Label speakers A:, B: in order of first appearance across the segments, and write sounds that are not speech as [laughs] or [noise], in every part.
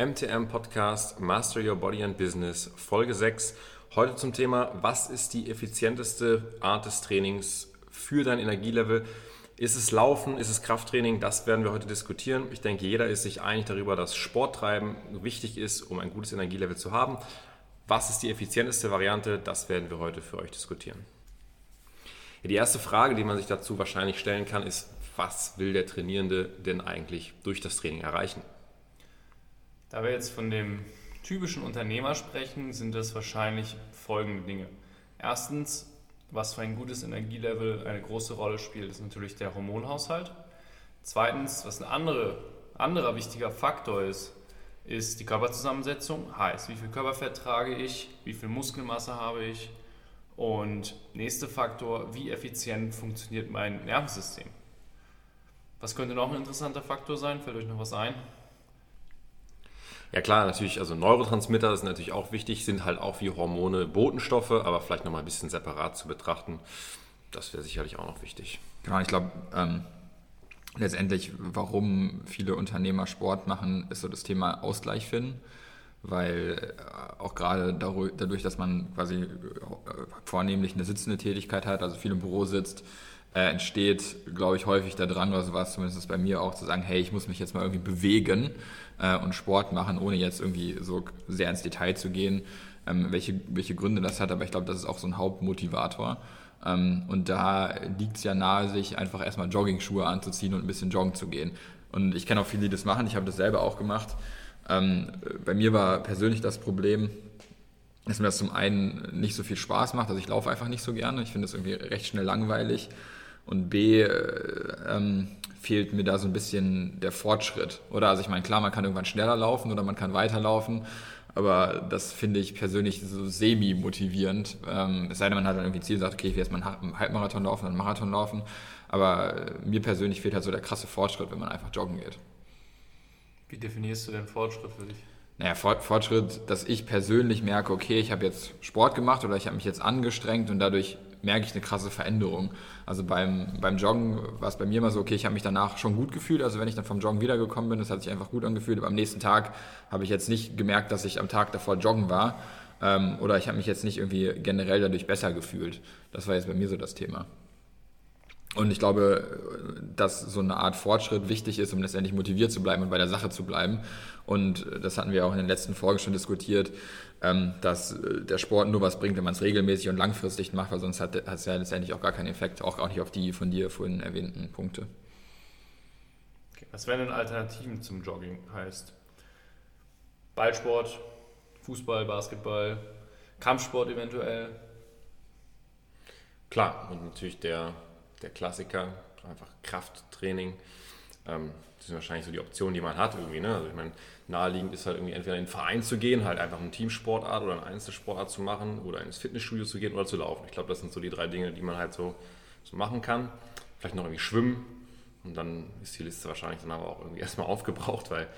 A: MTM Podcast Master Your Body and Business, Folge 6. Heute zum Thema, was ist die effizienteste Art des Trainings für dein Energielevel? Ist es Laufen, ist es Krafttraining? Das werden wir heute diskutieren. Ich denke, jeder ist sich einig darüber, dass Sporttreiben wichtig ist, um ein gutes Energielevel zu haben. Was ist die effizienteste Variante? Das werden wir heute für euch diskutieren. Die erste Frage, die man sich dazu wahrscheinlich stellen kann, ist, was will der Trainierende denn eigentlich durch das Training erreichen?
B: Da wir jetzt von dem typischen Unternehmer sprechen, sind das wahrscheinlich folgende Dinge. Erstens, was für ein gutes Energielevel eine große Rolle spielt, ist natürlich der Hormonhaushalt. Zweitens, was ein andere, anderer wichtiger Faktor ist, ist die Körperzusammensetzung. Heißt, wie viel Körperfett trage ich, wie viel Muskelmasse habe ich. Und nächster Faktor, wie effizient funktioniert mein Nervensystem. Was könnte noch ein interessanter Faktor sein? Fällt euch noch was ein?
A: Ja klar, natürlich, also Neurotransmitter sind natürlich auch wichtig, sind halt auch wie Hormone Botenstoffe, aber vielleicht nochmal ein bisschen separat zu betrachten. Das wäre sicherlich auch noch wichtig.
C: Genau, ich glaube, ähm, letztendlich, warum viele Unternehmer Sport machen, ist so das Thema Ausgleich finden. Weil äh, auch gerade dadurch, dass man quasi äh, vornehmlich eine sitzende Tätigkeit hat, also viel im Büro sitzt, äh, entsteht, glaube ich, häufig der Drang, oder so war es zumindest bei mir auch, zu sagen, hey, ich muss mich jetzt mal irgendwie bewegen äh, und Sport machen, ohne jetzt irgendwie so sehr ins Detail zu gehen, ähm, welche, welche Gründe das hat. Aber ich glaube, das ist auch so ein Hauptmotivator. Ähm, und da liegt es ja nahe, sich einfach erstmal Jogging-Schuhe anzuziehen und ein bisschen joggen zu gehen. Und ich kenne auch viele, die das machen. Ich habe das selber auch gemacht. Ähm, bei mir war persönlich das Problem, dass mir das zum einen nicht so viel Spaß macht. Also ich laufe einfach nicht so gerne. Ich finde es irgendwie recht schnell langweilig. Und B, äh, ähm, fehlt mir da so ein bisschen der Fortschritt. Oder also ich meine, klar, man kann irgendwann schneller laufen oder man kann weiterlaufen, aber das finde ich persönlich so semi-motivierend. Ähm, es sei denn, man hat dann irgendwie ein Ziel, sagt, okay, ich will jetzt mal einen Halbmarathon laufen, dann einen Marathon laufen. Aber äh, mir persönlich fehlt halt so der krasse Fortschritt, wenn man einfach joggen geht.
B: Wie definierst du denn Fortschritt für dich?
C: Naja, Fortschritt, dass ich persönlich merke, okay, ich habe jetzt Sport gemacht oder ich habe mich jetzt angestrengt und dadurch merke ich eine krasse Veränderung. Also beim, beim Joggen war es bei mir immer so, okay, ich habe mich danach schon gut gefühlt. Also wenn ich dann vom Joggen wiedergekommen bin, das hat sich einfach gut angefühlt. Aber am nächsten Tag habe ich jetzt nicht gemerkt, dass ich am Tag davor joggen war. Ähm, oder ich habe mich jetzt nicht irgendwie generell dadurch besser gefühlt. Das war jetzt bei mir so das Thema. Und ich glaube, dass so eine Art Fortschritt wichtig ist, um letztendlich motiviert zu bleiben und bei der Sache zu bleiben. Und das hatten wir auch in den letzten Folgen schon diskutiert, dass äh, der Sport nur was bringt, wenn man es regelmäßig und langfristig macht, weil sonst hat es ja letztendlich auch gar keinen Effekt, auch, auch nicht auf die von dir vorhin erwähnten Punkte.
B: Okay. Was wären denn Alternativen zum Jogging? Heißt Ballsport, Fußball, Basketball, Kampfsport eventuell?
A: Klar, und natürlich der der Klassiker, einfach Krafttraining. Ähm, das sind wahrscheinlich so die Optionen, die man hat irgendwie. Ne? Also ich meine, naheliegend ist halt irgendwie entweder in den Verein zu gehen, halt einfach eine Teamsportart oder eine Einzelsportart zu machen oder ins Fitnessstudio zu gehen oder zu laufen. Ich glaube, das sind so die drei Dinge, die man halt so, so machen kann. Vielleicht noch irgendwie schwimmen und dann ist die Liste wahrscheinlich dann aber auch irgendwie [laughs] erstmal aufgebraucht, weil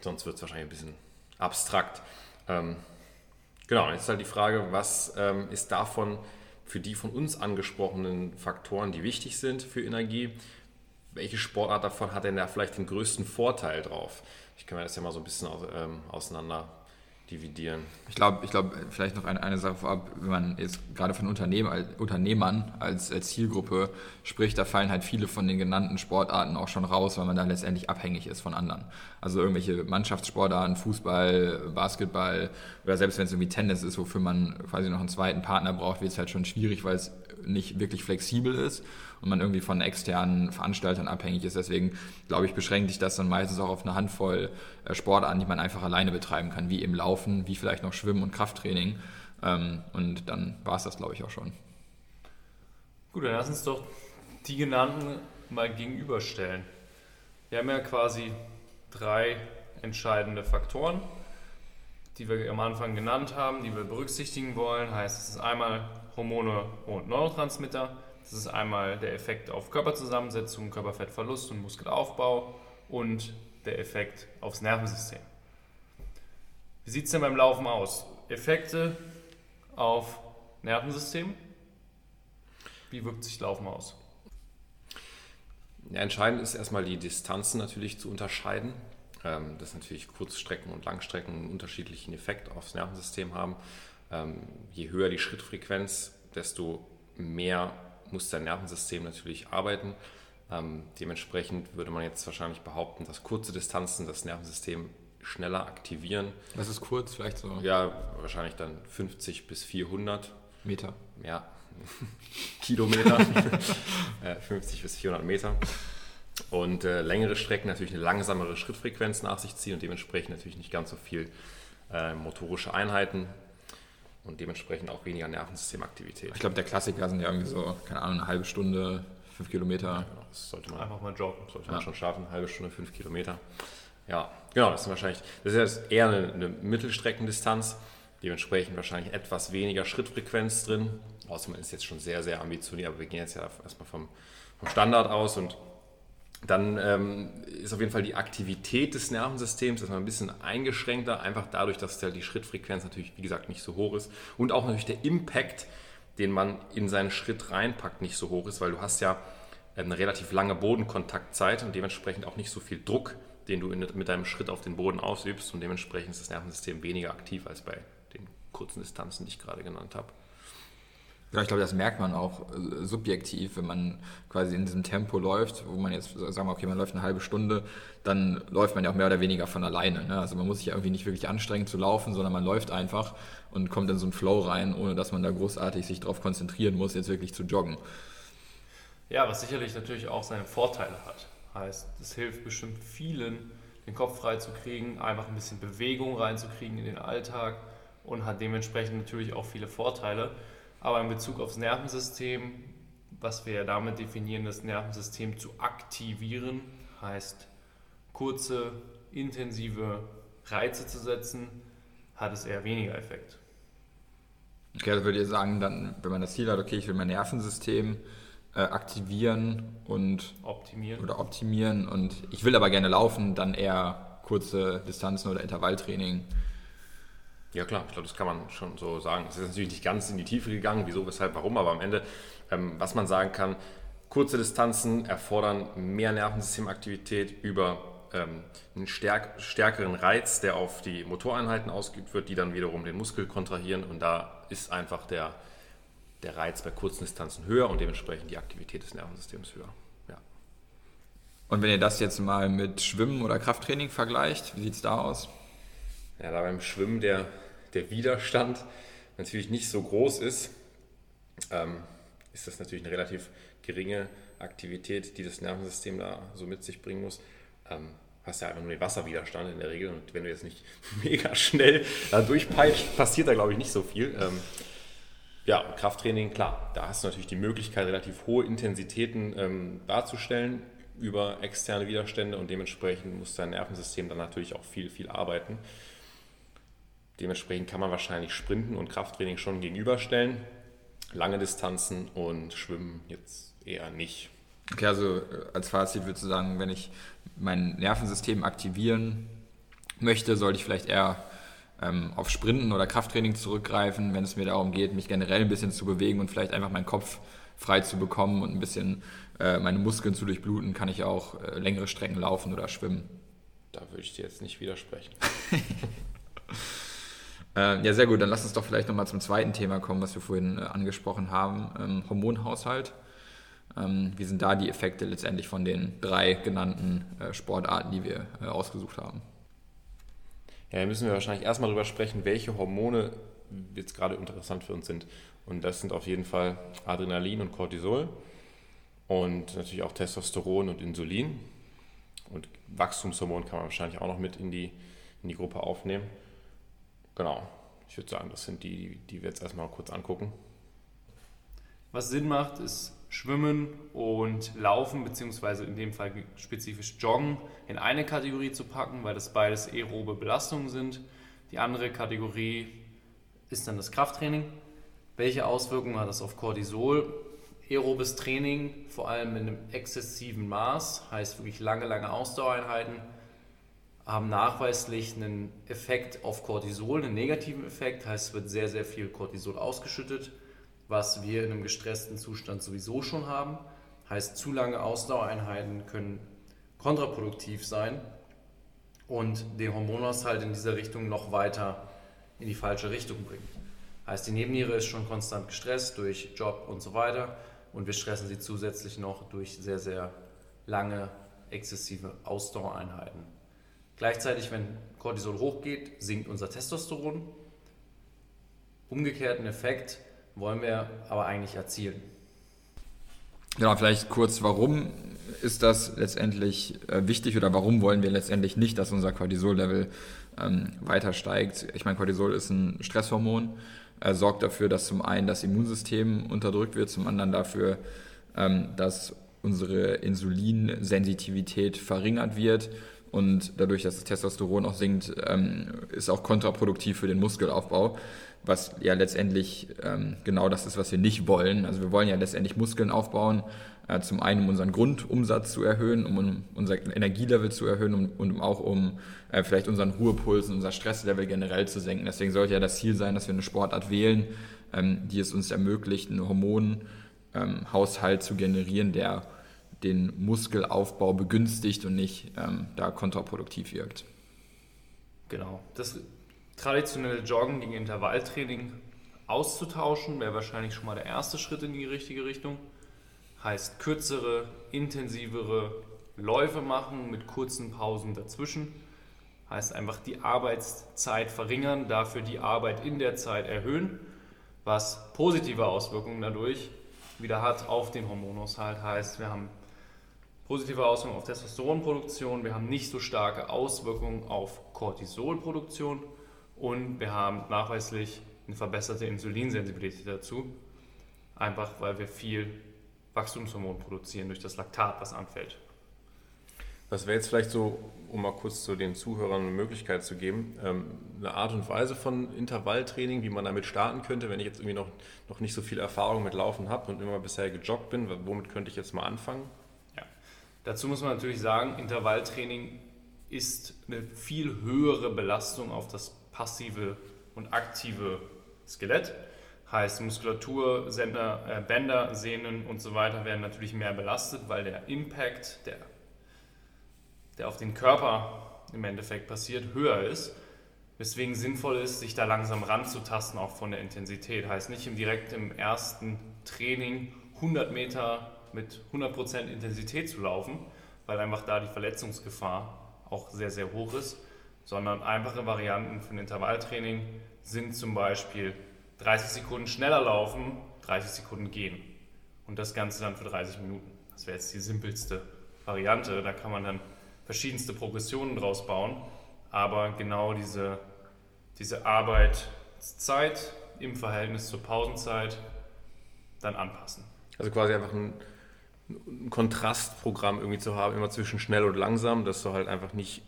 A: sonst wird es wahrscheinlich ein bisschen abstrakt. Ähm, genau, jetzt ist halt die Frage, was ähm, ist davon für die von uns angesprochenen Faktoren, die wichtig sind für Energie, welche Sportart davon hat denn da vielleicht den größten Vorteil drauf? Ich kann mir das ja mal so ein bisschen ähm, auseinander dividieren.
C: Ich glaube, ich glaub, vielleicht noch eine, eine Sache vorab, wenn man jetzt gerade von Unternehmen, Unternehmern als, als Zielgruppe spricht, da fallen halt viele von den genannten Sportarten auch schon raus, weil man da letztendlich abhängig ist von anderen. Also irgendwelche Mannschaftssportarten, Fußball, Basketball oder selbst wenn es irgendwie Tennis ist, wofür man quasi noch einen zweiten Partner braucht, wird es halt schon schwierig, weil es nicht wirklich flexibel ist und man irgendwie von externen Veranstaltern abhängig ist. Deswegen glaube ich, beschränkt sich das dann meistens auch auf eine Handvoll äh, Sportarten, die man einfach alleine betreiben kann, wie eben Laufen, wie vielleicht noch Schwimmen und Krafttraining. Ähm, und dann war es das, glaube ich, auch schon.
B: Gut, dann lass uns doch die genannten mal gegenüberstellen. Wir haben ja quasi drei entscheidende Faktoren, die wir am Anfang genannt haben, die wir berücksichtigen wollen. Heißt, es ist einmal Hormone und Neurotransmitter. Das ist einmal der Effekt auf Körperzusammensetzung, Körperfettverlust und Muskelaufbau und der Effekt aufs Nervensystem. Wie sieht es denn beim Laufen aus? Effekte auf Nervensystem? Wie wirkt sich Laufen aus?
A: Ja, entscheidend ist erstmal die Distanzen natürlich zu unterscheiden. ähm, dass natürlich Kurzstrecken und Langstrecken einen unterschiedlichen Effekt aufs Nervensystem haben. Ähm, je höher die Schrittfrequenz, desto mehr muss dein Nervensystem natürlich arbeiten. Ähm, dementsprechend würde man jetzt wahrscheinlich behaupten, dass kurze Distanzen das Nervensystem schneller aktivieren.
C: Was ist kurz? Vielleicht so?
A: Ja, wahrscheinlich dann 50 bis 400
C: Meter.
A: Ja, [laughs] Kilometer. [laughs] 50 bis 400 Meter. Und äh, längere Strecken natürlich eine langsamere Schrittfrequenz nach sich ziehen und dementsprechend natürlich nicht ganz so viel äh, motorische Einheiten und dementsprechend auch weniger Nervensystemaktivität.
C: Ich glaube, der Klassiker sind ja irgendwie so, keine Ahnung, eine halbe Stunde, fünf Kilometer. Ja,
A: genau, das sollte man einfach mal joggen. Sollte man schon schaffen, eine halbe Stunde, fünf Kilometer. Ja, genau, das ist wahrscheinlich, das ist eher eine, eine Mittelstreckendistanz, dementsprechend wahrscheinlich etwas weniger Schrittfrequenz drin. Außer man ist jetzt schon sehr, sehr ambitioniert, aber wir gehen jetzt ja erstmal vom, vom Standard aus und dann ähm, ist auf jeden Fall die Aktivität des Nervensystems erstmal ein bisschen eingeschränkter, einfach dadurch, dass halt die Schrittfrequenz natürlich, wie gesagt, nicht so hoch ist. Und auch natürlich der Impact, den man in seinen Schritt reinpackt, nicht so hoch ist, weil du hast ja eine relativ lange Bodenkontaktzeit und dementsprechend auch nicht so viel Druck, den du in, mit deinem Schritt auf den Boden ausübst. Und dementsprechend ist das Nervensystem weniger aktiv als bei den kurzen Distanzen, die ich gerade genannt habe.
C: Ja, ich glaube, das merkt man auch äh, subjektiv, wenn man quasi in diesem Tempo läuft, wo man jetzt, sagen wir, okay, man läuft eine halbe Stunde, dann läuft man ja auch mehr oder weniger von alleine. Ne? Also man muss sich ja irgendwie nicht wirklich anstrengen zu laufen, sondern man läuft einfach und kommt in so einen Flow rein, ohne dass man da großartig sich darauf konzentrieren muss, jetzt wirklich zu joggen.
B: Ja, was sicherlich natürlich auch seine Vorteile hat. Heißt, es hilft bestimmt vielen, den Kopf frei zu kriegen, einfach ein bisschen Bewegung reinzukriegen in den Alltag und hat dementsprechend natürlich auch viele Vorteile. Aber in Bezug aufs Nervensystem, was wir ja damit definieren, das Nervensystem zu aktivieren, heißt kurze, intensive Reize zu setzen, hat es eher weniger Effekt.
C: Okay, also würde ich sagen, dann, wenn man das Ziel hat, okay, ich will mein Nervensystem äh, aktivieren und
B: optimieren.
C: oder optimieren und ich will aber gerne laufen, dann eher kurze Distanzen oder Intervalltraining
A: ja klar, ich glaube, das kann man schon so sagen. Es ist natürlich nicht ganz in die Tiefe gegangen, wieso, weshalb, warum, aber am Ende, ähm, was man sagen kann, kurze Distanzen erfordern mehr Nervensystemaktivität über ähm, einen stärk stärkeren Reiz, der auf die Motoreinheiten ausgeübt wird, die dann wiederum den Muskel kontrahieren und da ist einfach der, der Reiz bei kurzen Distanzen höher und dementsprechend die Aktivität des Nervensystems höher. Ja.
C: Und wenn ihr das jetzt mal mit Schwimmen oder Krafttraining vergleicht, wie sieht es da aus?
A: Ja, da beim Schwimmen der der Widerstand natürlich nicht so groß ist, ähm, ist das natürlich eine relativ geringe Aktivität, die das Nervensystem da so mit sich bringen muss. Ähm, hast ja einfach nur den Wasserwiderstand in der Regel und wenn du jetzt nicht [laughs] mega schnell da durchpeitscht, passiert da glaube ich nicht so viel. Ähm, ja, Krafttraining, klar, da hast du natürlich die Möglichkeit, relativ hohe Intensitäten ähm, darzustellen über externe Widerstände und dementsprechend muss dein Nervensystem dann natürlich auch viel, viel arbeiten. Dementsprechend kann man wahrscheinlich Sprinten und Krafttraining schon gegenüberstellen. Lange Distanzen und Schwimmen jetzt eher nicht.
C: Okay, also äh, als Fazit würde ich sagen, wenn ich mein Nervensystem aktivieren möchte, sollte ich vielleicht eher ähm, auf Sprinten oder Krafttraining zurückgreifen, wenn es mir darum geht, mich generell ein bisschen zu bewegen und vielleicht einfach meinen Kopf frei zu bekommen und ein bisschen äh, meine Muskeln zu durchbluten, kann ich auch äh, längere Strecken laufen oder schwimmen.
A: Da würde ich dir jetzt nicht widersprechen. [laughs]
C: Äh, ja, sehr gut. Dann lass uns doch vielleicht nochmal zum zweiten Thema kommen, was wir vorhin äh, angesprochen haben: ähm, Hormonhaushalt. Ähm, wie sind da die Effekte letztendlich von den drei genannten äh, Sportarten, die wir äh, ausgesucht haben?
A: Ja, da müssen wir wahrscheinlich erstmal darüber sprechen, welche Hormone jetzt gerade interessant für uns sind. Und das sind auf jeden Fall Adrenalin und Cortisol und natürlich auch Testosteron und Insulin. Und Wachstumshormon kann man wahrscheinlich auch noch mit in die, in die Gruppe aufnehmen. Genau. Ich würde sagen, das sind die, die wir jetzt erstmal kurz angucken.
B: Was Sinn macht, ist Schwimmen und Laufen, beziehungsweise in dem Fall spezifisch Joggen, in eine Kategorie zu packen, weil das beides aerobe Belastungen sind. Die andere Kategorie ist dann das Krafttraining. Welche Auswirkungen hat das auf Cortisol? Aerobes Training, vor allem in einem exzessiven Maß, heißt wirklich lange, lange Ausdauereinheiten, haben nachweislich einen Effekt auf Cortisol, einen negativen Effekt, heißt es wird sehr, sehr viel Cortisol ausgeschüttet, was wir in einem gestressten Zustand sowieso schon haben. Heißt, zu lange Ausdauereinheiten können kontraproduktiv sein und den Hormonhaushalt in dieser Richtung noch weiter in die falsche Richtung bringen. Heißt, die Nebenniere ist schon konstant gestresst durch Job und so weiter und wir stressen sie zusätzlich noch durch sehr, sehr lange exzessive Ausdauereinheiten. Gleichzeitig, wenn Cortisol hochgeht, sinkt unser Testosteron. Umgekehrten Effekt wollen wir aber eigentlich erzielen.
C: Genau, vielleicht kurz, warum ist das letztendlich äh, wichtig oder warum wollen wir letztendlich nicht, dass unser Cortisol-Level ähm, weiter steigt? Ich meine, Cortisol ist ein Stresshormon, äh, sorgt dafür, dass zum einen das Immunsystem unterdrückt wird, zum anderen dafür, ähm, dass unsere Insulinsensitivität verringert wird und dadurch, dass das Testosteron auch sinkt, ähm, ist auch kontraproduktiv für den Muskelaufbau, was ja letztendlich ähm, genau das ist, was wir nicht wollen. Also wir wollen ja letztendlich Muskeln aufbauen, äh, zum einen um unseren Grundumsatz zu erhöhen, um unser Energielevel zu erhöhen und, und auch um äh, vielleicht unseren Ruhepuls und unser Stresslevel generell zu senken. Deswegen sollte ja das Ziel sein, dass wir eine Sportart wählen, ähm, die es uns ermöglicht, einen Hormonhaushalt zu generieren, der den Muskelaufbau begünstigt und nicht ähm, da kontraproduktiv wirkt.
B: Genau. Das traditionelle Joggen gegen Intervalltraining auszutauschen, wäre wahrscheinlich schon mal der erste Schritt in die richtige Richtung. Heißt kürzere, intensivere Läufe machen mit kurzen Pausen dazwischen. Heißt einfach die Arbeitszeit verringern, dafür die Arbeit in der Zeit erhöhen, was positive Auswirkungen dadurch wieder hat auf den Hormonhaushalt. Heißt, wir haben positive Auswirkungen auf Testosteronproduktion, wir haben nicht so starke Auswirkungen auf Cortisolproduktion und wir haben nachweislich eine verbesserte Insulinsensibilität dazu, einfach weil wir viel Wachstumshormon produzieren durch das Laktat, was anfällt.
A: Was wäre jetzt vielleicht so, um mal kurz zu den Zuhörern eine Möglichkeit zu geben, ähm, eine Art und Weise von Intervalltraining, wie man damit starten könnte, wenn ich jetzt irgendwie noch, noch nicht so viel Erfahrung mit Laufen habe und immer bisher gejoggt bin, womit könnte ich jetzt mal anfangen?
B: Dazu muss man natürlich sagen, Intervalltraining ist eine viel höhere Belastung auf das passive und aktive Skelett. Heißt, Muskulatur, Sender, äh, Bänder, Sehnen und so weiter werden natürlich mehr belastet, weil der Impact, der, der auf den Körper im Endeffekt passiert, höher ist. Weswegen sinnvoll ist, sich da langsam ranzutasten, auch von der Intensität. Heißt nicht im direkt im ersten Training 100 Meter mit 100% Intensität zu laufen, weil einfach da die Verletzungsgefahr auch sehr, sehr hoch ist, sondern einfache Varianten für ein Intervalltraining sind zum Beispiel 30 Sekunden schneller laufen, 30 Sekunden gehen und das Ganze dann für 30 Minuten. Das wäre jetzt die simpelste Variante, da kann man dann verschiedenste Progressionen draus bauen, aber genau diese, diese Arbeitszeit im Verhältnis zur Pausenzeit dann anpassen.
A: Also quasi einfach ein ein Kontrastprogramm irgendwie zu haben, immer zwischen schnell und langsam, dass du halt einfach nicht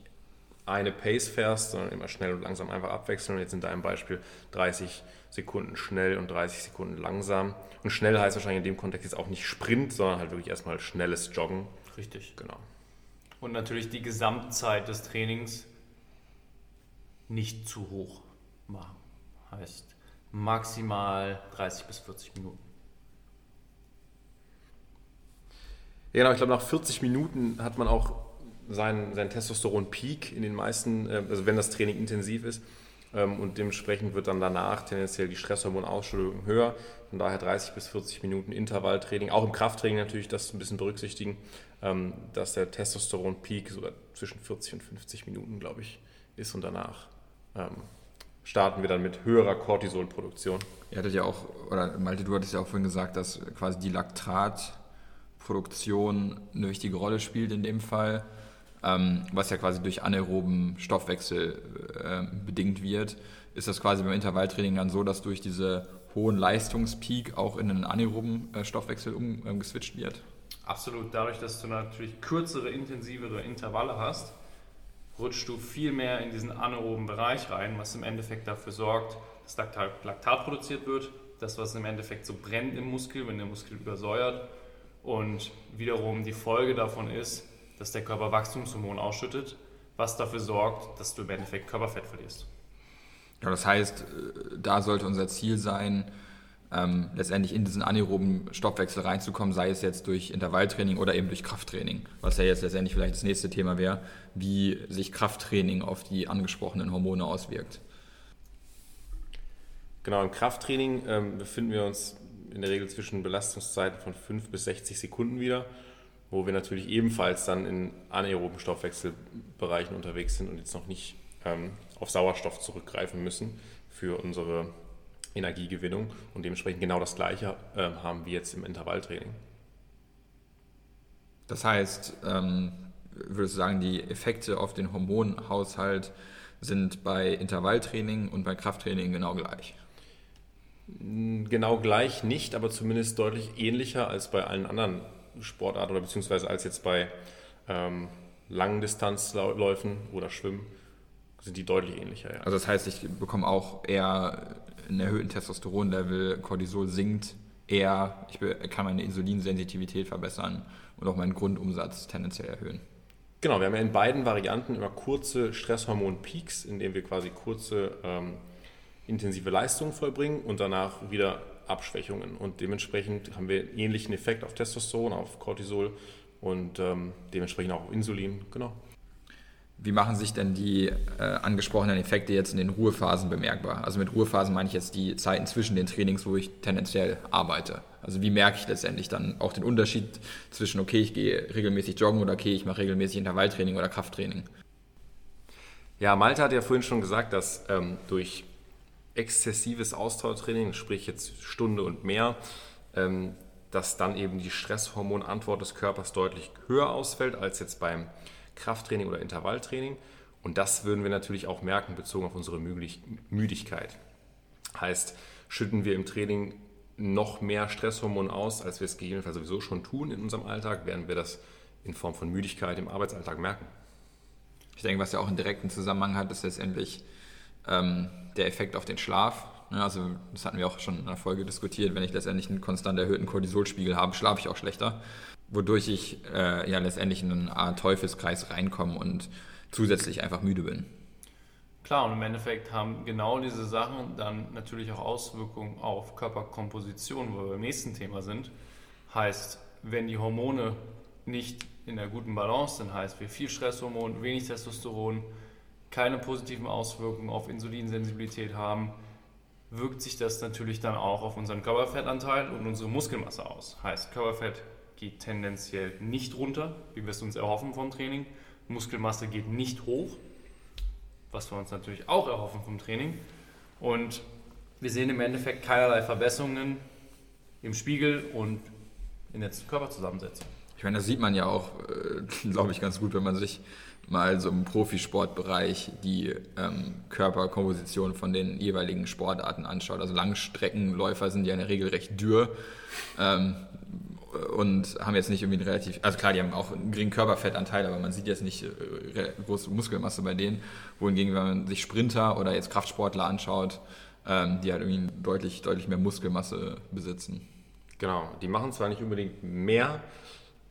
A: eine Pace fährst, sondern immer schnell und langsam einfach abwechseln. Und jetzt in deinem Beispiel 30 Sekunden schnell und 30 Sekunden langsam. Und schnell heißt wahrscheinlich in dem Kontext jetzt auch nicht Sprint, sondern halt wirklich erstmal schnelles Joggen.
B: Richtig. Genau. Und natürlich die Gesamtzeit des Trainings nicht zu hoch machen. Heißt maximal 30 bis 40 Minuten.
A: Ja, genau, ich glaube, nach 40 Minuten hat man auch seinen, seinen Testosteron-Peak in den meisten, äh, also wenn das Training intensiv ist. Ähm, und dementsprechend wird dann danach tendenziell die Stresshormonausschüttung höher. Von daher 30 bis 40 Minuten Intervalltraining, auch im Krafttraining natürlich das ein bisschen berücksichtigen, ähm, dass der Testosteron-Peak sogar zwischen 40 und 50 Minuten, glaube ich, ist und danach ähm, starten wir dann mit höherer Cortisolproduktion.
C: Ihr hattet ja auch, oder Malte, du hattest ja auch vorhin gesagt, dass quasi die Laktat Produktion eine wichtige Rolle spielt in dem Fall, ähm, was ja quasi durch anaeroben Stoffwechsel äh, bedingt wird, ist das quasi beim Intervalltraining dann so, dass durch diese hohen Leistungspeak auch in einen anaeroben äh, Stoffwechsel umgeswitcht ähm, wird?
B: Absolut. Dadurch, dass du natürlich kürzere, intensivere Intervalle hast, rutschst du viel mehr in diesen anaeroben Bereich rein, was im Endeffekt dafür sorgt, dass Laktat, Laktat produziert wird. Das, was im Endeffekt so brennt im Muskel, wenn der Muskel übersäuert, und wiederum die Folge davon ist, dass der Körper Wachstumshormon ausschüttet, was dafür sorgt, dass du im Endeffekt Körperfett verlierst.
C: Ja, das heißt, äh, da sollte unser Ziel sein, ähm, letztendlich in diesen anaeroben Stoffwechsel reinzukommen, sei es jetzt durch Intervalltraining oder eben durch Krafttraining, was ja jetzt letztendlich vielleicht das nächste Thema wäre, wie sich Krafttraining auf die angesprochenen Hormone auswirkt.
A: Genau, im Krafttraining ähm, befinden wir uns in der Regel zwischen Belastungszeiten von 5 bis 60 Sekunden wieder, wo wir natürlich ebenfalls dann in anaeroben Stoffwechselbereichen unterwegs sind und jetzt noch nicht ähm, auf Sauerstoff zurückgreifen müssen für unsere Energiegewinnung. Und dementsprechend genau das Gleiche äh, haben wir jetzt im Intervalltraining.
C: Das heißt, ähm, würdest du sagen, die Effekte auf den Hormonhaushalt sind bei Intervalltraining und bei Krafttraining genau gleich?
A: Genau gleich nicht, aber zumindest deutlich ähnlicher als bei allen anderen Sportarten oder beziehungsweise als jetzt bei ähm, langen Distanzläufen oder Schwimmen sind die deutlich ähnlicher.
C: Ja. Also das heißt, ich bekomme auch eher einen erhöhten Testosteronlevel, Cortisol sinkt eher, ich kann meine Insulinsensitivität verbessern und auch meinen Grundumsatz tendenziell erhöhen.
A: Genau, wir haben ja in beiden Varianten immer kurze Stresshormon-Peaks, in denen wir quasi kurze ähm, intensive Leistungen vollbringen und danach wieder Abschwächungen. Und dementsprechend haben wir einen ähnlichen Effekt auf Testosteron, auf Cortisol und ähm, dementsprechend auch auf Insulin. Genau.
C: Wie machen sich denn die äh, angesprochenen Effekte jetzt in den Ruhephasen bemerkbar? Also mit Ruhephasen meine ich jetzt die Zeiten zwischen den Trainings, wo ich tendenziell arbeite. Also wie merke ich letztendlich dann auch den Unterschied zwischen, okay, ich gehe regelmäßig joggen oder okay, ich mache regelmäßig Intervalltraining oder Krafttraining?
A: Ja, Malte hat ja vorhin schon gesagt, dass ähm, durch exzessives Ausdauertraining, sprich jetzt Stunde und mehr, ähm, dass dann eben die Stresshormonantwort des Körpers deutlich höher ausfällt als jetzt beim Krafttraining oder Intervalltraining. Und das würden wir natürlich auch merken bezogen auf unsere Müdigkeit. Heißt, schütten wir im Training noch mehr Stresshormone aus, als wir es gegebenenfalls sowieso schon tun in unserem Alltag, werden wir das in Form von Müdigkeit im Arbeitsalltag merken.
C: Ich denke, was ja auch einen direkten Zusammenhang hat, ist letztendlich ähm, der Effekt auf den Schlaf. Ja, also das hatten wir auch schon in einer Folge diskutiert. Wenn ich letztendlich einen konstant erhöhten Cortisolspiegel habe, schlafe ich auch schlechter, wodurch ich äh, ja letztendlich in eine Art Teufelskreis reinkomme und zusätzlich einfach müde bin.
B: Klar, und im Endeffekt haben genau diese Sachen dann natürlich auch Auswirkungen auf Körperkomposition, wo wir beim nächsten Thema sind. Heißt, wenn die Hormone nicht in der guten Balance sind, heißt wir viel Stresshormon, wenig Testosteron, keine positiven Auswirkungen auf Insulinsensibilität haben, wirkt sich das natürlich dann auch auf unseren Körperfettanteil und unsere Muskelmasse aus. Heißt, Körperfett geht tendenziell nicht runter, wie wir es uns erhoffen vom Training. Muskelmasse geht nicht hoch, was wir uns natürlich auch erhoffen vom Training. Und wir sehen im Endeffekt keinerlei Verbesserungen im Spiegel und in der Körperzusammensetzung.
C: Ich meine, das sieht man ja auch, äh, [laughs] glaube ich, ganz gut, wenn man sich mal so im Profisportbereich die ähm, Körperkomposition von den jeweiligen Sportarten anschaut. Also Langstreckenläufer sind ja in der Regel recht dürr ähm, und haben jetzt nicht irgendwie einen relativ, also klar, die haben auch einen geringen Körperfettanteil, aber man sieht jetzt nicht äh, große Muskelmasse bei denen. Wohingegen, wenn man sich Sprinter oder jetzt Kraftsportler anschaut, ähm, die halt irgendwie deutlich, deutlich mehr Muskelmasse besitzen.
A: Genau, die machen zwar nicht unbedingt mehr,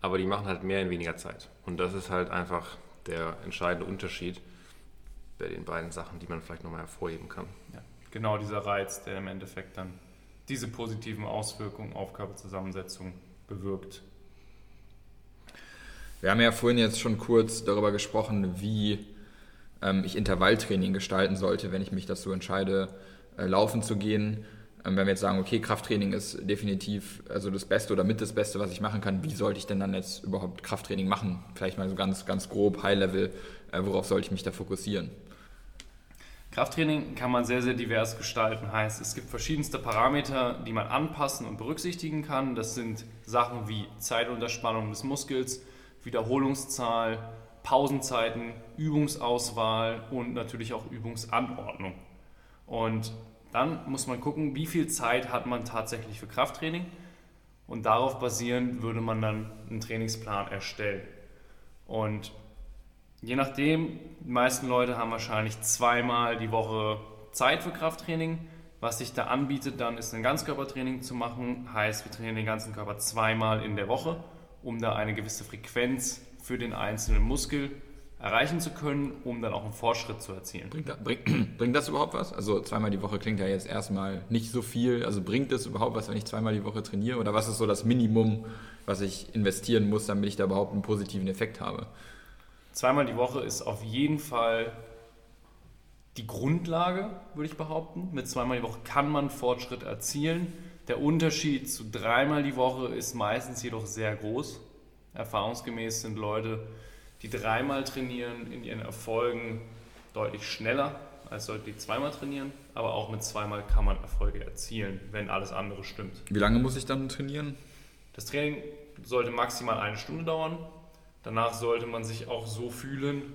A: aber die machen halt mehr in weniger Zeit. Und das ist halt einfach der entscheidende Unterschied bei den beiden Sachen, die man vielleicht nochmal hervorheben kann.
B: Ja, genau dieser Reiz, der im Endeffekt dann diese positiven Auswirkungen auf Körperzusammensetzung bewirkt.
C: Wir haben ja vorhin jetzt schon kurz darüber gesprochen, wie ähm, ich Intervalltraining gestalten sollte, wenn ich mich dazu entscheide, äh, laufen zu gehen. Ähm, wenn wir jetzt sagen, okay, Krafttraining ist definitiv also das Beste oder mit das Beste, was ich machen kann, wie sollte ich denn dann jetzt überhaupt Krafttraining machen? Vielleicht mal so ganz, ganz grob, High-Level, äh, worauf sollte ich mich da fokussieren?
B: Krafttraining kann man sehr, sehr divers gestalten. Heißt, es gibt verschiedenste Parameter, die man anpassen und berücksichtigen kann. Das sind Sachen wie Zeit unter Spannung des Muskels, Wiederholungszahl, Pausenzeiten, Übungsauswahl und natürlich auch Übungsanordnung. Und dann muss man gucken, wie viel Zeit hat man tatsächlich für Krafttraining und darauf basierend würde man dann einen Trainingsplan erstellen. Und je nachdem, die meisten Leute haben wahrscheinlich zweimal die Woche Zeit für Krafttraining. Was sich da anbietet, dann ist ein Ganzkörpertraining zu machen. Heißt, wir trainieren den ganzen Körper zweimal in der Woche, um da eine gewisse Frequenz für den einzelnen Muskel erreichen zu können, um dann auch einen Fortschritt zu erzielen.
C: Bringt, bringt, [clears throat] bringt das überhaupt was? Also zweimal die Woche klingt ja jetzt erstmal nicht so viel. Also bringt das überhaupt was, wenn ich zweimal die Woche trainiere? Oder was ist so das Minimum, was ich investieren muss, damit ich da überhaupt einen positiven Effekt habe?
B: Zweimal die Woche ist auf jeden Fall die Grundlage, würde ich behaupten. Mit zweimal die Woche kann man Fortschritt erzielen. Der Unterschied zu dreimal die Woche ist meistens jedoch sehr groß. Erfahrungsgemäß sind Leute, die dreimal trainieren, in ihren Erfolgen deutlich schneller als Leute, die zweimal trainieren. Aber auch mit zweimal kann man Erfolge erzielen, wenn alles andere stimmt.
C: Wie lange muss ich dann trainieren?
B: Das Training sollte maximal eine Stunde dauern. Danach sollte man sich auch so fühlen,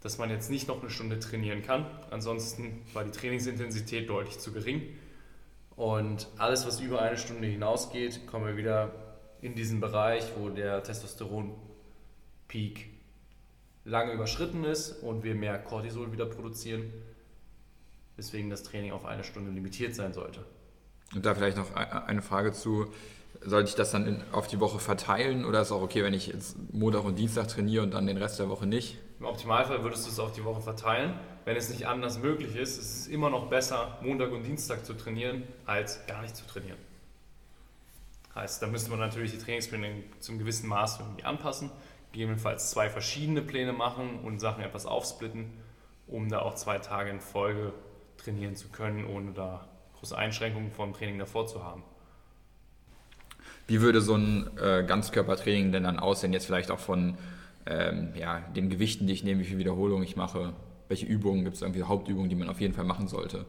B: dass man jetzt nicht noch eine Stunde trainieren kann. Ansonsten war die Trainingsintensität deutlich zu gering. Und alles, was über eine Stunde hinausgeht, kommen wir wieder in diesen Bereich, wo der Testosteron-Peak lange überschritten ist und wir mehr Cortisol wieder produzieren, weswegen das Training auf eine Stunde limitiert sein sollte.
C: Und da vielleicht noch eine Frage zu, sollte ich das dann in, auf die Woche verteilen oder ist es auch okay, wenn ich jetzt Montag und Dienstag trainiere und dann den Rest der Woche nicht?
B: Im Optimalfall würdest du es auf die Woche verteilen. Wenn es nicht anders möglich ist, ist es immer noch besser, Montag und Dienstag zu trainieren, als gar nicht zu trainieren. Heißt, da müsste man natürlich die Trainingspläne zum gewissen Maß irgendwie anpassen, gegebenenfalls zwei verschiedene Pläne machen und Sachen etwas aufsplitten, um da auch zwei Tage in Folge trainieren zu können, ohne da große Einschränkungen vom Training davor zu haben.
C: Wie würde so ein äh, Ganzkörpertraining denn dann aussehen? Jetzt vielleicht auch von ähm, ja, den Gewichten, die ich nehme, wie viele Wiederholungen ich mache, welche Übungen, gibt es irgendwie Hauptübungen, die man auf jeden Fall machen sollte?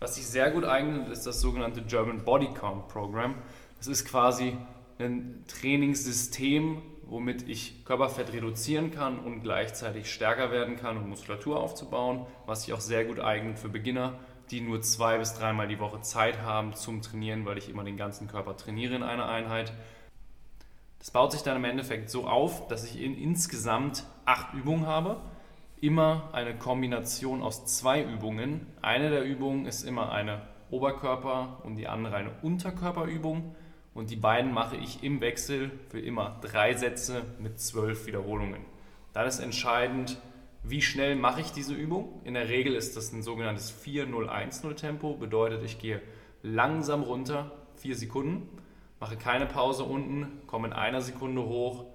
B: Was sich sehr gut eignet, ist das sogenannte German Body Count Program. Das ist quasi ein Trainingssystem, womit ich Körperfett reduzieren kann und gleichzeitig stärker werden kann und Muskulatur aufzubauen, was sich auch sehr gut eignet für Beginner, die nur zwei bis dreimal die Woche Zeit haben zum Trainieren, weil ich immer den ganzen Körper trainiere in einer Einheit. Das baut sich dann im Endeffekt so auf, dass ich in insgesamt acht Übungen habe. Immer eine Kombination aus zwei Übungen. Eine der Übungen ist immer eine Oberkörper- und die andere eine Unterkörperübung. Und die beiden mache ich im Wechsel für immer drei Sätze mit zwölf Wiederholungen. Dann ist entscheidend, wie schnell mache ich diese Übung? In der Regel ist das ein sogenanntes 4-0-1-0 Tempo, bedeutet ich gehe langsam runter, vier Sekunden, mache keine Pause unten, komme in einer Sekunde hoch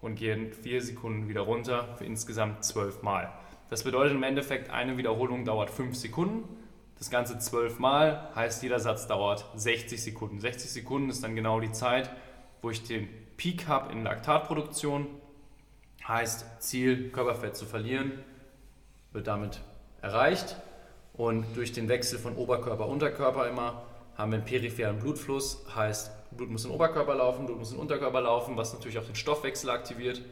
B: und gehe in vier Sekunden wieder runter für insgesamt zwölf Mal. Das bedeutet im Endeffekt, eine Wiederholung dauert fünf Sekunden. Das Ganze zwölf Mal heißt, jeder Satz dauert 60 Sekunden. 60 Sekunden ist dann genau die Zeit, wo ich den Peak habe in Laktatproduktion Heißt, Ziel, Körperfett zu verlieren, wird damit erreicht. Und durch den Wechsel von Oberkörper, Unterkörper immer haben wir einen peripheren Blutfluss. Heißt, Blut muss in den Oberkörper laufen, Blut muss in den Unterkörper laufen, was natürlich auch den Stoffwechsel aktiviert.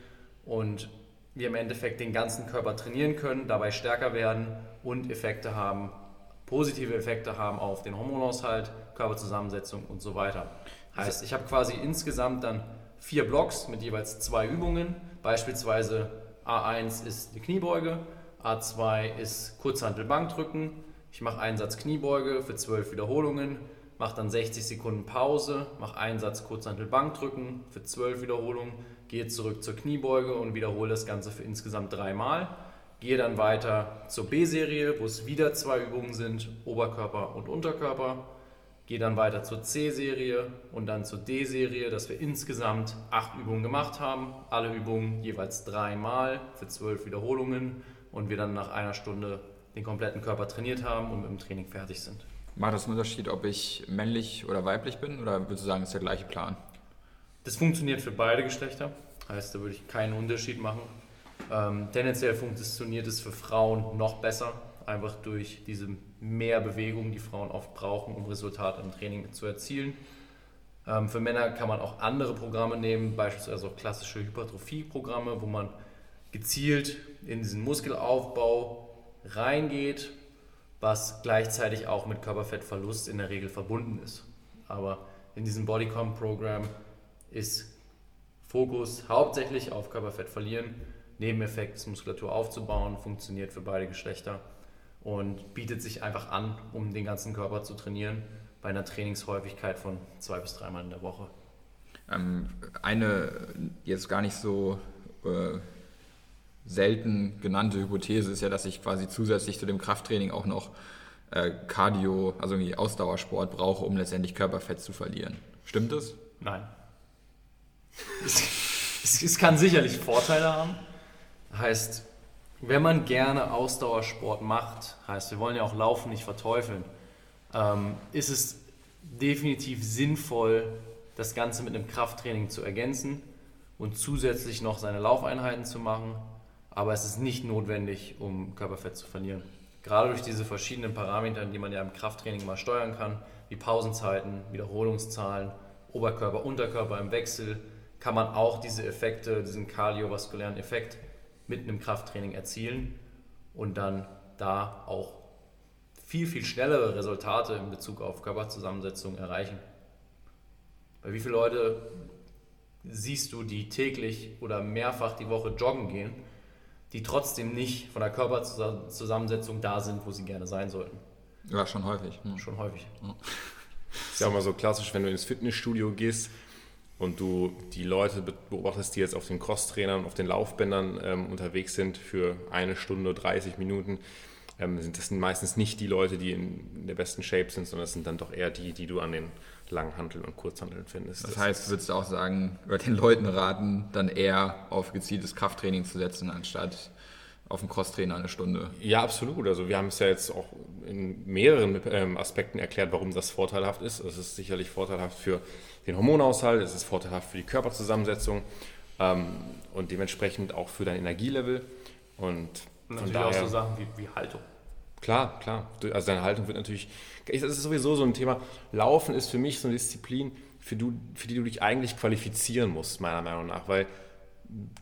B: Und wir im Endeffekt den ganzen Körper trainieren können, dabei stärker werden und Effekte haben, positive Effekte haben auf den Hormonaushalt, Körperzusammensetzung und so weiter. Heißt, ich habe quasi insgesamt dann vier Blocks mit jeweils zwei Übungen Beispielsweise A1 ist die Kniebeuge, A2 ist Kurzhantelbankdrücken. Ich mache einen Satz Kniebeuge für 12 Wiederholungen, mache dann 60 Sekunden Pause, mache einen Satz Kurzhantelbankdrücken für 12 Wiederholungen, gehe zurück zur Kniebeuge und wiederhole das Ganze für insgesamt dreimal. Gehe dann weiter zur B-Serie, wo es wieder zwei Übungen sind, Oberkörper und Unterkörper gehe dann weiter zur C-Serie und dann zur D-Serie, dass wir insgesamt acht Übungen gemacht haben. Alle Übungen jeweils dreimal für zwölf Wiederholungen und wir dann nach einer Stunde den kompletten Körper trainiert haben und mit dem Training fertig sind.
C: Macht das einen Unterschied, ob ich männlich oder weiblich bin oder würdest du sagen, ist der gleiche Plan?
B: Das funktioniert für beide Geschlechter, heißt, da würde ich keinen Unterschied machen. Ähm, tendenziell funktioniert es für Frauen noch besser, einfach durch diese mehr Bewegung, die Frauen oft brauchen, um Resultate im Training zu erzielen. Ähm, für Männer kann man auch andere Programme nehmen, beispielsweise auch klassische Hypertrophie-Programme, wo man gezielt in diesen Muskelaufbau reingeht, was gleichzeitig auch mit Körperfettverlust in der Regel verbunden ist. Aber in diesem Bodycomp-Programm ist Fokus hauptsächlich auf Körperfett verlieren. Nebeneffekt ist Muskulatur aufzubauen, funktioniert für beide Geschlechter und bietet sich einfach an, um den ganzen Körper zu trainieren, bei einer Trainingshäufigkeit von zwei bis dreimal in der Woche.
C: Ähm, eine jetzt gar nicht so äh, selten genannte Hypothese ist ja, dass ich quasi zusätzlich zu dem Krafttraining auch noch äh, Cardio, also irgendwie Ausdauersport brauche, um letztendlich Körperfett zu verlieren. Stimmt das?
B: Nein. [laughs] es, es kann sicherlich Vorteile haben. Heißt, wenn man gerne Ausdauersport macht, heißt, wir wollen ja auch Laufen nicht verteufeln, ähm, ist es definitiv sinnvoll, das Ganze mit einem Krafttraining zu ergänzen und zusätzlich noch seine Laufeinheiten zu machen. Aber es ist nicht notwendig, um Körperfett zu verlieren. Gerade durch diese verschiedenen Parameter, die man ja im Krafttraining mal steuern kann, wie Pausenzeiten, Wiederholungszahlen, Oberkörper, Unterkörper im Wechsel, kann man auch diese Effekte, diesen kardiovaskulären Effekt mit einem Krafttraining erzielen und dann da auch viel, viel schnellere Resultate in Bezug auf Körperzusammensetzung erreichen. Bei wie viele Leute siehst du, die täglich oder mehrfach die Woche joggen gehen, die trotzdem nicht von der Körperzusammensetzung da sind, wo sie gerne sein sollten?
C: Ja, schon häufig.
B: Hm. Schon häufig. Hm.
A: Ist ja auch mal so klassisch, wenn du ins Fitnessstudio gehst und du die Leute beobachtest, die jetzt auf den Crosstrainern, auf den Laufbändern ähm, unterwegs sind für eine Stunde, 30 Minuten, ähm, sind das sind meistens nicht die Leute, die in der besten Shape sind, sondern das sind dann doch eher die, die du an den Langhanteln und Kurzhanteln findest.
C: Das, das heißt, würdest du auch sagen, oder den Leuten raten, dann eher auf gezieltes Krafttraining zu setzen, anstatt auf dem Crosstrainer eine Stunde.
A: Ja, absolut. Also wir haben es ja jetzt auch in mehreren ähm, Aspekten erklärt, warum das vorteilhaft ist. Es ist sicherlich vorteilhaft für den Hormonaushalt, es ist vorteilhaft für die Körperzusammensetzung ähm, und dementsprechend auch für dein Energielevel. Und,
B: und natürlich daher, auch so Sachen wie, wie Haltung.
A: Klar, klar. Also deine Haltung wird natürlich. Das ist sowieso so ein Thema. Laufen ist für mich so eine Disziplin, für, du, für die du dich eigentlich qualifizieren musst, meiner Meinung nach. Weil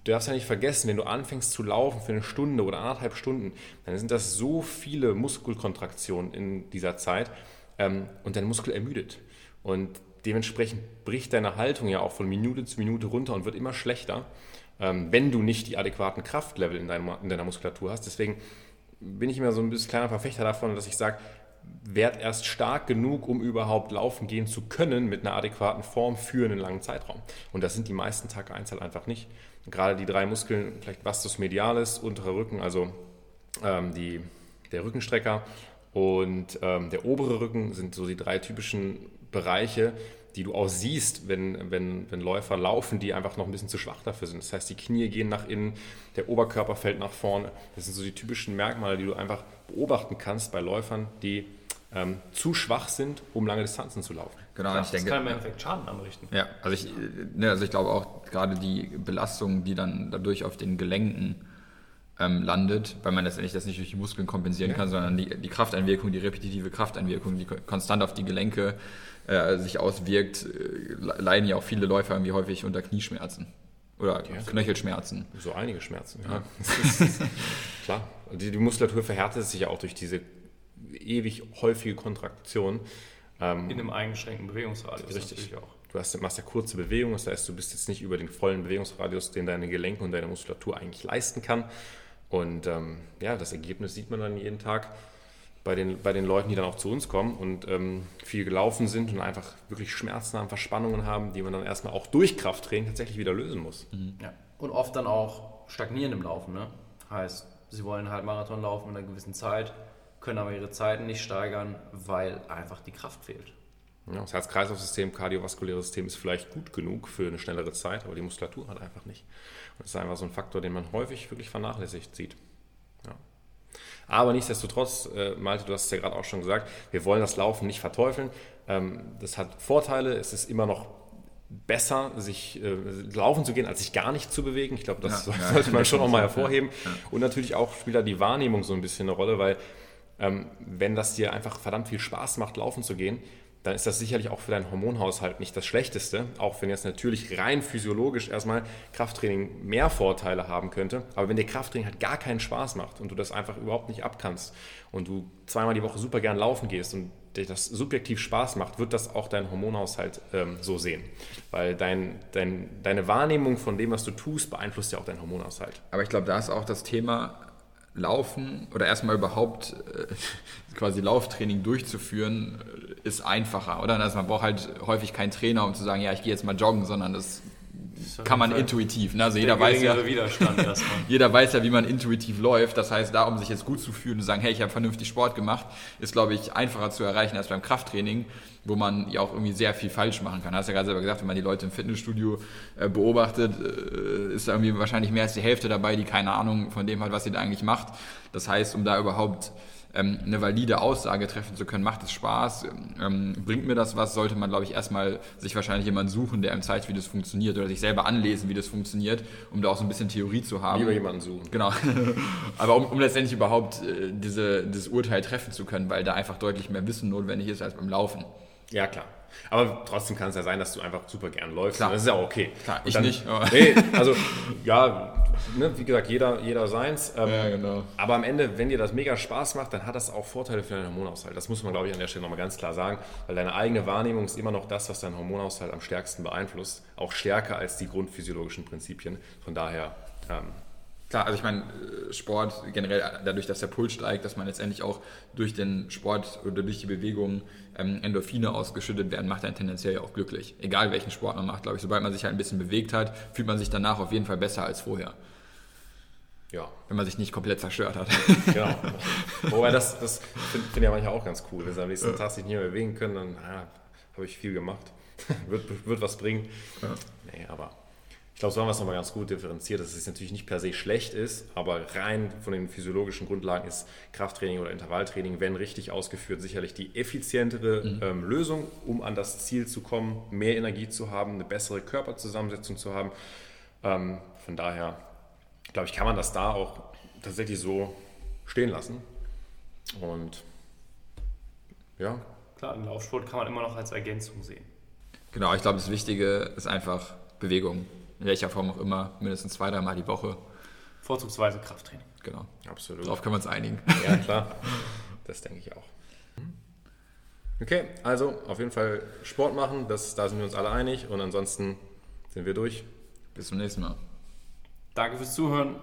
A: du darfst ja nicht vergessen, wenn du anfängst zu laufen für eine Stunde oder anderthalb Stunden, dann sind das so viele Muskelkontraktionen in dieser Zeit ähm, und dein Muskel ermüdet. Und dementsprechend bricht deine Haltung ja auch von Minute zu Minute runter und wird immer schlechter, ähm, wenn du nicht die adäquaten Kraftlevel in, deinem, in deiner Muskulatur hast. Deswegen bin ich immer so ein bisschen kleiner Verfechter davon, dass ich sage, werd erst stark genug, um überhaupt laufen gehen zu können mit einer adäquaten Form für einen langen Zeitraum. Und das sind die meisten Tag 1 halt einfach nicht gerade die drei Muskeln, vielleicht Vastus medialis, unterer Rücken, also ähm, die, der Rückenstrecker und ähm, der obere Rücken sind so die drei typischen Bereiche, die du auch siehst, wenn, wenn, wenn Läufer laufen, die einfach noch ein bisschen zu schwach dafür sind. Das heißt, die Knie gehen nach innen, der Oberkörper fällt nach vorne. Das sind so die typischen Merkmale, die du einfach beobachten kannst bei Läufern, die ähm, zu schwach sind, um lange Distanzen zu laufen.
B: Genau, Klar, ich denke, das kann im Endeffekt Schaden anrichten.
C: Ja, also ich, ne, also ich glaube auch gerade die Belastung, die dann dadurch auf den Gelenken ähm, landet, weil man letztendlich das nicht durch die Muskeln kompensieren ja. kann, sondern die, die Krafteinwirkung, die repetitive Krafteinwirkung, die konstant auf die Gelenke äh, sich auswirkt, äh, leiden ja auch viele Läufer irgendwie häufig unter Knieschmerzen oder ja, Knöchelschmerzen.
A: So einige Schmerzen, ja. ja. [laughs] klar, die, die Muskulatur verhärtet sich ja auch durch diese ewig häufige Kontraktion.
B: Ähm, In einem eingeschränkten Bewegungsradius
A: richtig. auch. Du hast, machst ja kurze Bewegungen, das heißt, du bist jetzt nicht über den vollen Bewegungsradius, den deine Gelenke und deine Muskulatur eigentlich leisten kann. Und ähm, ja, das Ergebnis sieht man dann jeden Tag bei den, bei den Leuten, die dann auch zu uns kommen und ähm, viel gelaufen sind und einfach wirklich Schmerzen haben, Verspannungen haben, die man dann erstmal auch durch Krafttraining tatsächlich wieder lösen muss.
B: Mhm. Ja. Und oft dann auch stagnieren im Laufen. Ne? Heißt, sie wollen halt Marathon laufen in einer gewissen Zeit, können aber ihre Zeiten nicht steigern, weil einfach die Kraft fehlt.
A: Ja, das Herz-Kreislauf-System, kardiovaskuläre System ist vielleicht gut genug für eine schnellere Zeit, aber die Muskulatur hat einfach nicht. Und das ist einfach so ein Faktor, den man häufig wirklich vernachlässigt sieht. Ja. Aber nichtsdestotrotz, äh, Malte, du hast es ja gerade auch schon gesagt, wir wollen das Laufen nicht verteufeln. Ähm, das hat Vorteile, es ist immer noch besser, sich äh, laufen zu gehen, als sich gar nicht zu bewegen. Ich glaube, das ja, [laughs] sollte man schon auch mal hervorheben. Und natürlich auch spielt da die Wahrnehmung so ein bisschen eine Rolle, weil wenn das dir einfach verdammt viel Spaß macht, laufen zu gehen, dann ist das sicherlich auch für deinen Hormonhaushalt nicht das Schlechteste, auch wenn jetzt natürlich rein physiologisch erstmal Krafttraining mehr Vorteile haben könnte. Aber wenn dir Krafttraining halt gar keinen Spaß macht und du das einfach überhaupt nicht abkannst und du zweimal die Woche super gern laufen gehst und dir das subjektiv Spaß macht, wird das auch dein Hormonhaushalt ähm, so sehen. Weil dein, dein, deine Wahrnehmung von dem, was du tust, beeinflusst ja auch deinen Hormonhaushalt.
C: Aber ich glaube, da ist auch das Thema, Laufen oder erstmal überhaupt äh, quasi Lauftraining durchzuführen, ist einfacher, oder? Also man braucht halt häufig keinen Trainer, um zu sagen, ja, ich gehe jetzt mal joggen, sondern das kann man intuitiv. Ne? Also jeder weiß, ja, [laughs] jeder weiß ja, wie man intuitiv läuft. Das heißt, da um sich jetzt gut zu fühlen und sagen, hey, ich habe vernünftig Sport gemacht, ist, glaube ich, einfacher zu erreichen als beim Krafttraining, wo man ja auch irgendwie sehr viel falsch machen kann. Du hast ja gerade selber gesagt, wenn man die Leute im Fitnessstudio äh, beobachtet, äh, ist da irgendwie wahrscheinlich mehr als die Hälfte dabei, die keine Ahnung von dem hat, was sie da eigentlich macht. Das heißt, um da überhaupt ähm, eine valide Aussage treffen zu können, macht es Spaß, ähm, bringt mir das was, sollte man, glaube ich, erstmal sich wahrscheinlich jemanden suchen, der einem zeigt, wie das funktioniert oder sich selber anlesen, wie das funktioniert, um da auch so ein bisschen Theorie zu haben.
A: Lieber jemanden suchen.
C: Genau. [laughs] Aber um, um letztendlich überhaupt äh, diese, dieses Urteil treffen zu können, weil da einfach deutlich mehr Wissen notwendig ist als beim Laufen.
A: Ja, klar. Aber trotzdem kann es ja sein, dass du einfach super gern läufst. Klar. Das ist ja auch okay.
C: Klar, ich dann, nicht.
A: Nee, also ja, ne, wie gesagt, jeder, jeder seins.
C: Ähm, ja, genau.
A: Aber am Ende, wenn dir das mega Spaß macht, dann hat das auch Vorteile für deinen Hormonaushalt. Das muss man, glaube ich, an der Stelle nochmal ganz klar sagen, weil deine eigene Wahrnehmung ist immer noch das, was deinen Hormonaushalt am stärksten beeinflusst. Auch stärker als die grundphysiologischen Prinzipien. Von daher ähm,
C: Klar, also ich meine, äh, Sport generell dadurch, dass der Puls steigt, dass man letztendlich auch durch den Sport oder durch die Bewegung ähm, Endorphine ausgeschüttet werden, macht einen tendenziell ja auch glücklich. Egal welchen Sport man macht, glaube ich. Sobald man sich halt ein bisschen bewegt hat, fühlt man sich danach auf jeden Fall besser als vorher. Ja. Wenn man sich nicht komplett zerstört hat.
A: Genau. [laughs] Wobei das, das finde find ich ja manchmal auch ganz cool. Wenn sie am nächsten Tag sich nicht mehr bewegen können, dann ah, habe ich viel gemacht. [laughs] wird, wird was bringen. Ja. Nee, aber ich glaube, so haben wir es nochmal ganz gut differenziert, dass es natürlich nicht per se schlecht ist, aber rein von den physiologischen Grundlagen ist Krafttraining oder Intervalltraining, wenn richtig ausgeführt, sicherlich die effizientere mhm. ähm, Lösung, um an das Ziel zu kommen, mehr Energie zu haben, eine bessere Körperzusammensetzung zu haben. Ähm, von daher, glaube ich, kann man das da auch tatsächlich so stehen lassen. Und ja.
B: Klar, einen Laufsport kann man immer noch als Ergänzung sehen.
C: Genau, ich glaube, das Wichtige ist einfach Bewegung in welcher Form auch immer, mindestens zwei, dreimal die Woche.
B: Vorzugsweise Krafttraining.
C: Genau. Absolut. Darauf können wir uns einigen.
A: Ja, klar. Das denke ich auch. Okay, also auf jeden Fall Sport machen, das, da sind wir uns alle einig und ansonsten sind wir durch.
C: Bis zum nächsten Mal.
B: Danke fürs Zuhören.